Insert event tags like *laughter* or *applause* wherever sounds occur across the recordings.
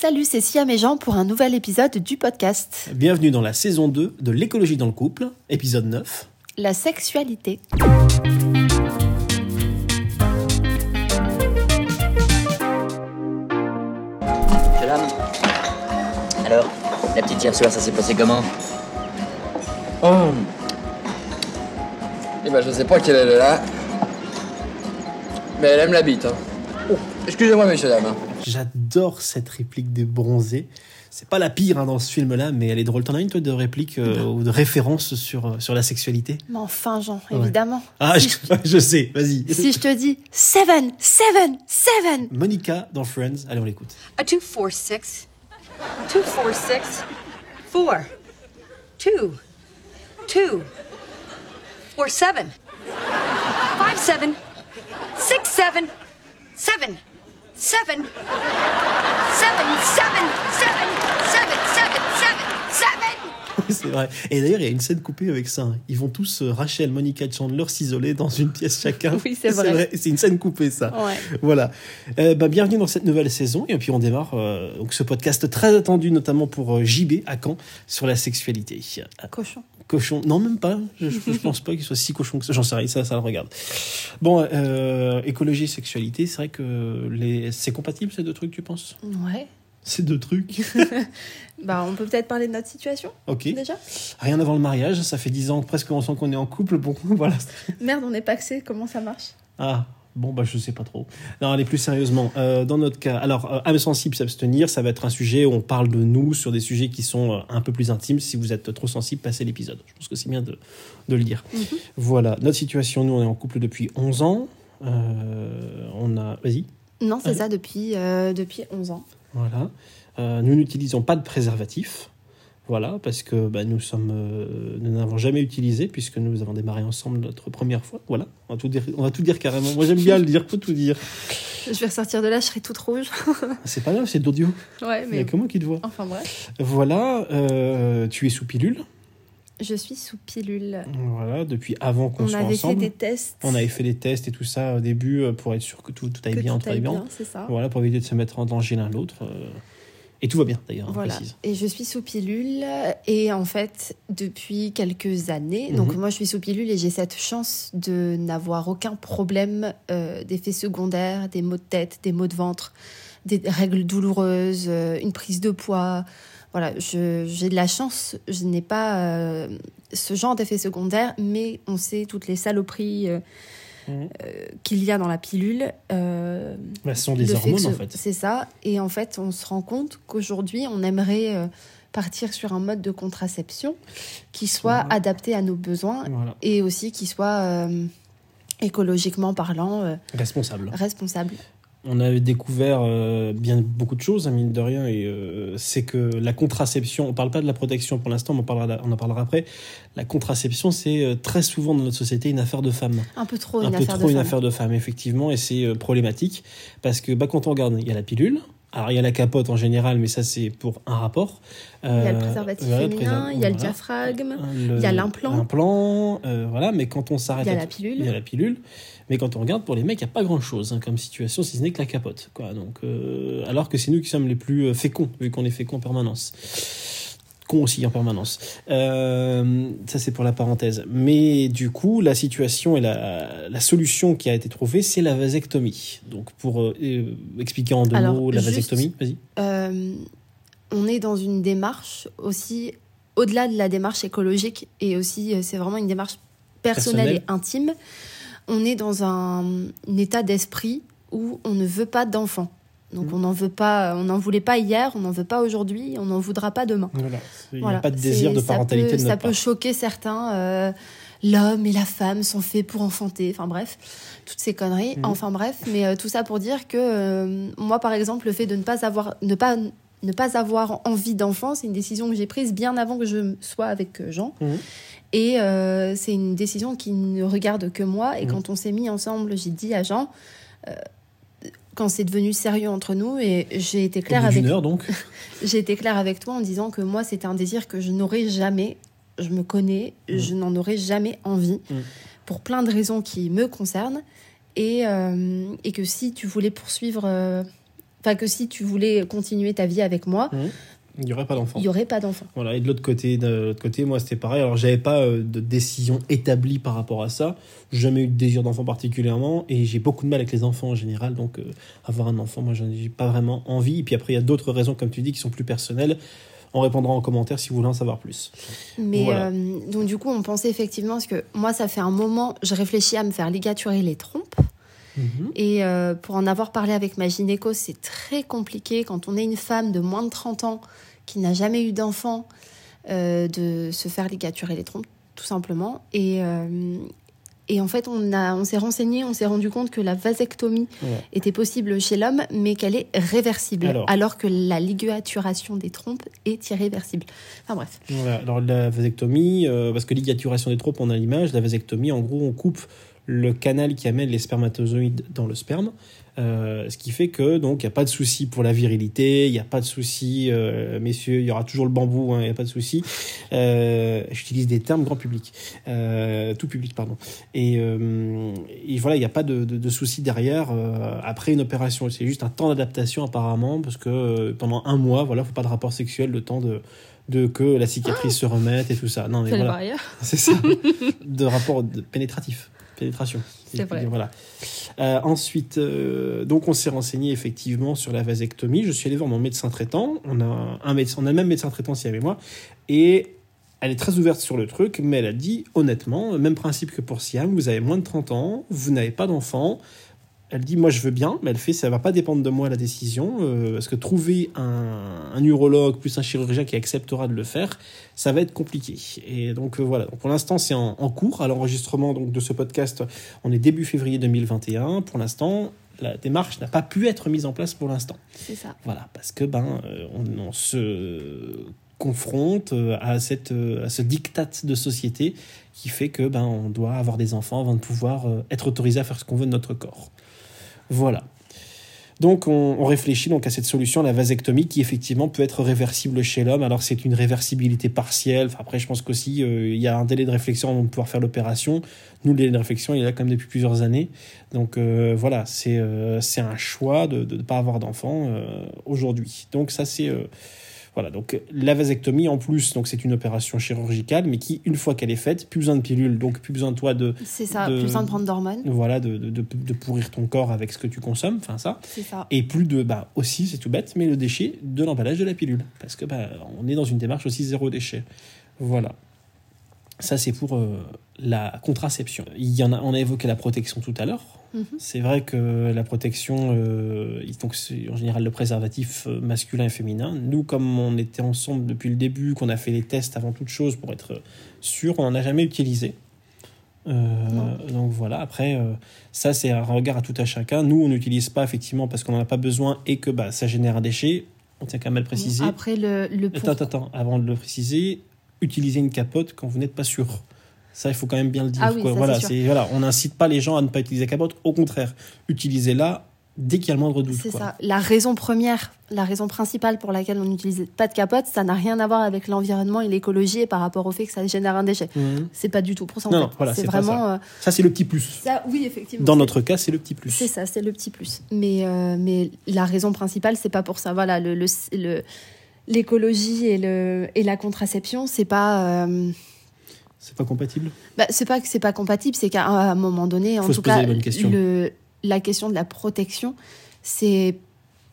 Salut, c'est Siam et Jean pour un nouvel épisode du podcast. Bienvenue dans la saison 2 de l'écologie dans le couple, épisode 9. La sexualité. Homme. Alors, la petite hier soir, ça s'est passé comment? Oh. Eh ben, je sais pas quelle elle est là. Mais elle aime la bite. Hein. Oh, Excusez-moi, messieurs, dames. hein. J'adore cette réplique des bronzés. C'est pas la pire hein, dans ce film-là, mais elle est drôle. T'en as une, toi, de réplique euh, ou de référence sur, euh, sur la sexualité? Mais enfin, Jean, Ouais. évidemment. Ah, si, je, *laughs* je sais, vas-y. si je te dis seven, seven, seven. Monica dans Friends, allez, on l'écoute. A two four six. Two four six. Four. Two. Two. Four seven. Five seven. Six seven seven, seven, seven, seven, seven, seven, seven, seven. *laughs* Oui, c'est vrai. Et d'ailleurs, il y a une scène coupée avec ça. Ils vont tous, euh, Rachel, Monica Chandler, s'isoler dans une pièce chacun. Oui, c'est *laughs* vrai. C'est une scène coupée, ça. Ouais. Voilà. Euh, bah, bienvenue dans cette nouvelle saison. Et puis, on démarre euh, donc ce podcast très attendu, notamment pour JB à Caen, sur la sexualité. Cochon. Cochon. Non, même pas. Je, pense pas qu'il soit si cochon que ça. J'en sais rien. Ça, ça le regarde. Bon, euh, écologie, sexualité, c'est vrai que les... c'est compatible ces deux trucs, tu penses? Ouais. Ces deux trucs? *laughs* Bah, on peut peut-être parler de notre situation Ok. déjà Rien avant le mariage. Ça fait dix ans presque on sent qu'on est en couple. Bon, *laughs* voilà. Merde, on n'est pas axé. Comment ça marche? Ah. Bon, bah, je sais pas trop. Non, allez, plus sérieusement. Euh, dans notre cas, alors, euh, âme sensible, s'abstenir, ça va être un sujet où on parle de nous sur des sujets qui sont euh, un peu plus intimes. Si vous êtes trop sensible, passez l'épisode. Je pense que c'est bien de, de le dire. Voilà. Notre situation, nous, on est en couple depuis 11 ans. Euh, on a. Vas-y. Non, c'est ça depuis, depuis 11 ans. Voilà. Nous n'utilisons pas de préservatif. Voilà, parce que bah, nous sommes, euh, nous n'avons jamais utilisé puisque nous avons démarré ensemble notre première fois. Voilà, on va tout dire, on va tout dire carrément. Moi j'aime bien le dire, faut tout dire. Je vais ressortir de là, je serai toute rouge. C'est pas grave, c'est de l'audio. ouais, Il n'y mais. a que moi qui te vois. Enfin bref. Voilà, euh, tu es sous pilule. Je suis sous pilule. Voilà, depuis avant qu'on On soit avait fait ensemble. des tests. On avait fait des tests et tout ça au début euh, pour être sûr que tout, tout aille que bien, tout aille bien. bien, c'est ça. Voilà, pour éviter de se mettre en danger l'un l'autre. Euh, et tout va bien d'ailleurs, hein, Voilà. précise. Et je suis sous pilule. Et en fait, depuis quelques années, donc Mhm. moi je suis sous pilule et j'ai cette chance de n'avoir aucun problème euh, d'effets secondaires, des maux de tête, des maux de ventre, des règles douloureuses, euh, une prise de poids. Voilà, j'ai de la chance. Je n'ai pas euh, ce genre d'effets secondaires, mais on sait toutes les saloperies Mhm. euh, qu'il y a dans la pilule. Euh, Bah, ce sont des hormones ce- en fait. C'est ça. Et en fait, on se rend compte qu'aujourd'hui, on aimerait euh, partir sur un mode de contraception qui soit adapté à nos besoins Voilà, et aussi qui soit euh, écologiquement parlant euh, responsable. responsable. On avait découvert euh, bien beaucoup de choses, hein, mine de rien, et euh, c'est que la contraception, on parle pas de la protection pour l'instant, mais on, parlera, on en parlera après. La contraception, c'est euh, très souvent dans notre société une affaire de femme. Un peu trop un une peu affaire trop de une femme. affaire de femme, effectivement, et c'est euh, problématique parce que bah, quand on regarde, il y a la pilule. Alors, il y a la capote en général, mais ça, c'est pour un rapport. Il y a le Euh, préservatif féminin, il y a le diaphragme, Le- il y a l'implant. L'implant, euh, voilà, mais quand on s'arrête. il y a la pilule. Il y a la pilule. Mais quand on regarde, pour les mecs, il n'y a pas grand-chose hein, comme situation, si ce n'est que la capote. Quoi. Donc, euh, alors que c'est nous qui sommes les plus euh, féconds, vu qu'on est féconds en permanence. Con aussi en permanence. Euh, ça, c'est pour la parenthèse. Mais du coup, la situation et la, la solution qui a été trouvée, c'est la vasectomie. Donc, pour euh, euh, expliquer en deux Alors, mots la juste- vasectomie, vas-y. Euh, on est dans une démarche aussi, au-delà de la démarche écologique, et aussi, c'est vraiment une démarche personnelle, Personnelle. et intime. On est dans un, un état d'esprit où on ne veut pas d'enfants. Donc Mhm. on n'en veut pas, on n'en voulait pas hier, on n'en veut pas aujourd'hui, on n'en voudra pas demain. Voilà. Il n'y a pas de désir de ça parentalité peut- de Ça peut choquer certains. euh, L'homme et la femme sont faits pour enfanter. Enfin bref, toutes ces conneries. Mhm. Enfin bref, mais euh, tout ça pour dire que euh, moi, par exemple, le fait de ne pas avoir, ne pas, ne pas avoir envie d'enfant, c'est une décision que j'ai prise bien avant que je sois avec Jean. Mhm. Et c'est une décision qui ne regarde que moi. Et quand on s'est mis ensemble, j'ai dit à Jean. Quand c'est devenu sérieux entre nous et j'ai été claire avec d'une heure, donc. *laughs* j'ai été claire avec toi en disant que moi, c'était un désir que je n'aurais jamais. Je me connais, Mm. je n'en aurais jamais envie, Mm. pour plein de raisons qui me concernent. Et, euh, et que si tu voulais poursuivre euh, enfin que si tu voulais continuer ta vie avec moi, Il n'y aurait pas d'enfant. il y aurait pas d'enfant. Voilà, et de l'autre côté, de l'autre côté, moi c'était pareil. Alors j'avais pas euh, de décision établie par rapport à ça. J'ai jamais eu de désir d'enfant particulièrement, et j'ai beaucoup de mal avec les enfants en général. Donc euh, avoir un enfant, moi j'en ai pas vraiment envie. Et puis après il y a d'autres raisons, comme tu dis, qui sont plus personnelles. On répondra en commentaire si vous voulez en savoir plus. Mais Voilà. euh, donc du coup, on pensait effectivement parce que moi, ça fait un moment, je réfléchis à me faire ligaturer les trompes. Mhm. Et euh, pour en avoir parlé avec ma gynéco, c'est très compliqué quand on est une femme de moins de 30 ans qui n'a jamais eu d'enfant euh, de se faire ligaturer les trompes, tout simplement. Et, euh, et en fait, on, a, on s'est renseigné, on s'est rendu compte que la vasectomie Ouais. était possible chez l'homme, mais qu'elle est réversible, Alors. alors, que la ligaturation des trompes est irréversible. Enfin bref. Voilà. Alors la vasectomie, euh, parce que ligaturation des trompes, on a l'image. La vasectomie, en gros, on coupe le canal qui amène les spermatozoïdes dans le sperme. Euh, ce qui fait que donc il n'y a pas de souci pour la virilité, il n'y a pas de souci, euh, messieurs, il y aura toujours le bambou, hein, il n'y a pas de souci. Euh, J'utilise des termes grand public, tout public pardon. Et, et voilà, il n'y a pas de, de, de souci derrière après une opération. C'est juste un temps d'adaptation apparemment parce que pendant un mois, voilà, faut pas de rapport sexuel, le temps de de que la cicatrice se remette et tout ça. Non mais voilà. C'est ça. de rapport pénétratif. Pénétration. C'est vrai. Voilà. Euh, ensuite, euh, donc on s'est renseigné effectivement sur la vasectomie. Je suis allé voir mon médecin traitant. On a un médecin, on a le même médecin traitant ici avec moi. Et elle est très ouverte sur le truc, mais elle a dit honnêtement, même principe que pour Siam, vous avez moins de 30 ans, vous n'avez pas d'enfant. Elle dit moi je veux bien, mais elle fait ça va pas dépendre de moi la décision euh, parce que trouver un, un urologue plus un chirurgien qui acceptera de le faire, ça va être compliqué. Et donc euh, voilà. Donc, pour l'instant c'est en, en cours à l'enregistrement donc de ce podcast. On est début février 2021. Pour l'instant la démarche n'a pas pu être mise en place pour l'instant. C'est ça. Voilà, parce que ben euh, on, on se confronte euh, à cette euh, à ce diktat de société qui fait que ben on doit avoir des enfants avant de pouvoir euh, être autorisé à faire ce qu'on veut de notre corps. Voilà. Donc on, réfléchit donc à cette solution, la vasectomie, qui effectivement peut être réversible chez l'homme. Alors c'est une réversibilité partielle. Après, je pense qu'aussi il y a un délai de réflexion avant de pouvoir faire l'opération. Nous, le délai de réflexion, il est là quand même depuis plusieurs années. Donc voilà, c'est un choix de ne pas avoir d'enfant aujourd'hui. Donc ça c'est voilà. Donc la vasectomie en plus, donc c'est une opération chirurgicale, mais qui une fois qu'elle est faite, plus besoin de pilules, donc plus besoin de toi de C'est ça, de- plus besoin de prendre d'hormones. voilà de, de, pourrir ton corps avec ce que tu consommes. Enfin ça. C'est ça. Et plus de, bah aussi, c'est tout bête, mais le déchet de l'emballage de la pilule. Parce que bah, on est dans une démarche aussi zéro déchet. Voilà. Ça, c'est pour euh, la contraception. Il y en a, on a évoqué la protection tout à l'heure. Mhm. C'est vrai que la protection, euh, donc c'est en général le préservatif euh, masculin et féminin. Nous, comme on était ensemble depuis le début, qu'on a fait les tests avant toute chose pour être sûr, on n'en a jamais utilisé. Euh, donc voilà, après, euh, ça c'est un regard à tout à chacun. Nous, on n'utilise pas effectivement parce qu'on n'en a pas besoin et que bah, ça génère un déchet. On tient quand même à le préciser. Après, le, le pour- Attends, attends, attends, avant de le préciser, utilisez une capote quand vous n'êtes pas sûr. Ça, il faut quand même bien le dire. Ah oui, quoi. ça, voilà, c'est on n'incite pas les gens à ne pas utiliser la capote. Au contraire, utilisez-la dès qu'il y a le moindre doute. C'est ça. La raison première, la raison principale pour laquelle on n'utilise pas de capote, ça n'a rien à voir avec l'environnement et l'écologie et par rapport au fait que ça génère un déchet. Mhm. C'est pas du tout pour ça. en Non, fait. non, voilà, c'est vraiment. euh, Ça, c'est le petit plus. ça, oui, effectivement. Dans notre cas, c'est le petit plus. C'est ça, c'est le petit plus. Mais, euh, mais la raison principale, c'est pas pour ça. Voilà, le, le- le- l'écologie et, le, et la contraception, c'est pas. euh, C'est pas compatible? Bah, c'est pas que c'est pas compatible, c'est qu'à un moment donné, en Faut tout cas, le, la question de la protection, c'est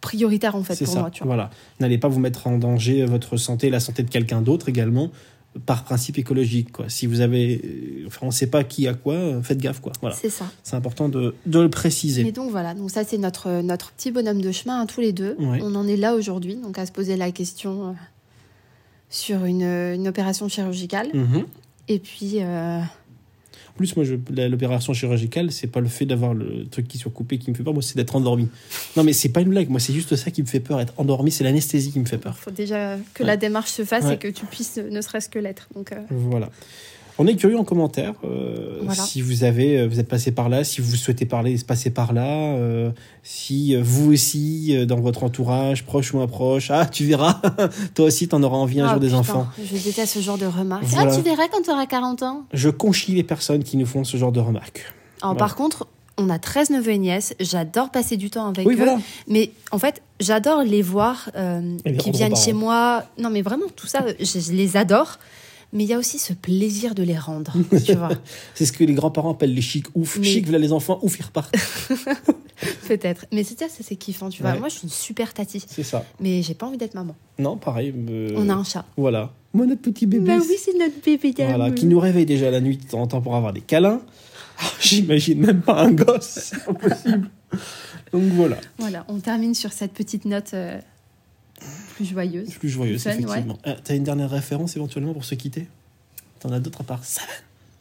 prioritaire en fait pour ça. moi. Tu vois. Voilà. N'allez pas vous mettre en danger votre santé, la santé de quelqu'un d'autre également, par principe écologique. Quoi. Si vous avez. euh, Enfin, on ne sait pas qui a quoi, euh, faites gaffe. Quoi. Voilà. C'est ça. C'est important de, de le préciser. Et donc voilà, donc ça c'est notre, notre petit bonhomme de chemin à tous les deux. Ouais. On en est là aujourd'hui, donc à se poser la question euh, sur une, une opération chirurgicale. Mhm. Et puis, euh, plus, moi, l'opération chirurgicale, c'est pas le fait d'avoir le truc qui soit coupé qui me fait peur, moi, c'est d'être endormi. Non, mais c'est pas une blague, moi, c'est juste ça qui me fait peur. Être endormi, c'est l'anesthésie qui me fait peur. il faut déjà que Ouais. la démarche se fasse Ouais. et que tu puisses ne serait-ce que l'être. Donc, euh, Voilà. On est curieux en commentaire. euh, Voilà. Si vous avez, euh, vous êtes passé par là, si vous souhaitez parler, se passer par là, euh, si vous aussi, dans votre entourage, proche ou proche, ah, tu verras, *laughs* toi aussi, t'en auras envie un ah, jour des enfants. Je déteste ce genre de remarques. Voilà. Ah, tu verras quand tu auras 40 ans? Je conchis les personnes qui nous font ce genre de remarques. Alors, Voilà. Par contre, on a 13 neveux et nièces. J'adore passer du temps avec Oui, eux. voilà. Mais en fait, j'adore les voir euh, qui viennent chez moi. Non, mais vraiment, tout ça, je, je les adore. Mais il y a aussi ce plaisir de les rendre, *laughs* tu vois. C'est ce que les grands-parents appellent les chics ouf. Mais- Chic, voilà les enfants, ouf, ils repartent. *laughs* Peut-être. Mais c'est ça, ça, c'est kiffant, tu vois. Ouais. Moi, je suis une super tati. C'est ça. Mais j'ai pas envie d'être maman. Non, pareil. euh, On a un chat. Voilà. Moi, notre petit bébé. Bah oui, c'est notre bébé. Voilà, qui nous réveille déjà la nuit de temps en temps pour avoir des câlins. Ah, J'imagine même pas un gosse, c'est impossible. Donc voilà, Voilà, on termine sur cette petite note euh, plus joyeuse. plus joyeux, Fun, effectivement. Euh, T'as une dernière référence éventuellement pour se quitter? T'en as d'autres à part Savane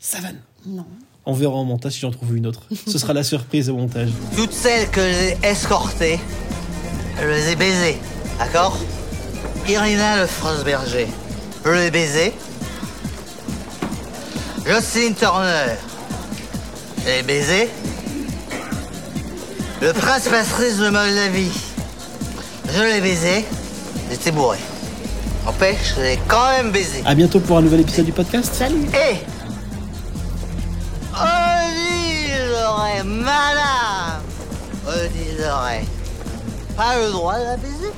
Savane Non. On verra en montage si j'en trouve une autre. *laughs* Ce sera la surprise au montage. Toutes celles que j'ai escortées, je les ai baisées, d'accord? Irina Le Berger, je l'ai baisée. Jocelyn Turner, je l'ai baisée. Le prince Patrice de Moldavie, je l'ai baisé. J'étais bourré. N'empêche, je l'ai quand même baisé. À bientôt pour un nouvel épisode du podcast. Salut Et Odile madame Odile pas le droit de la baiser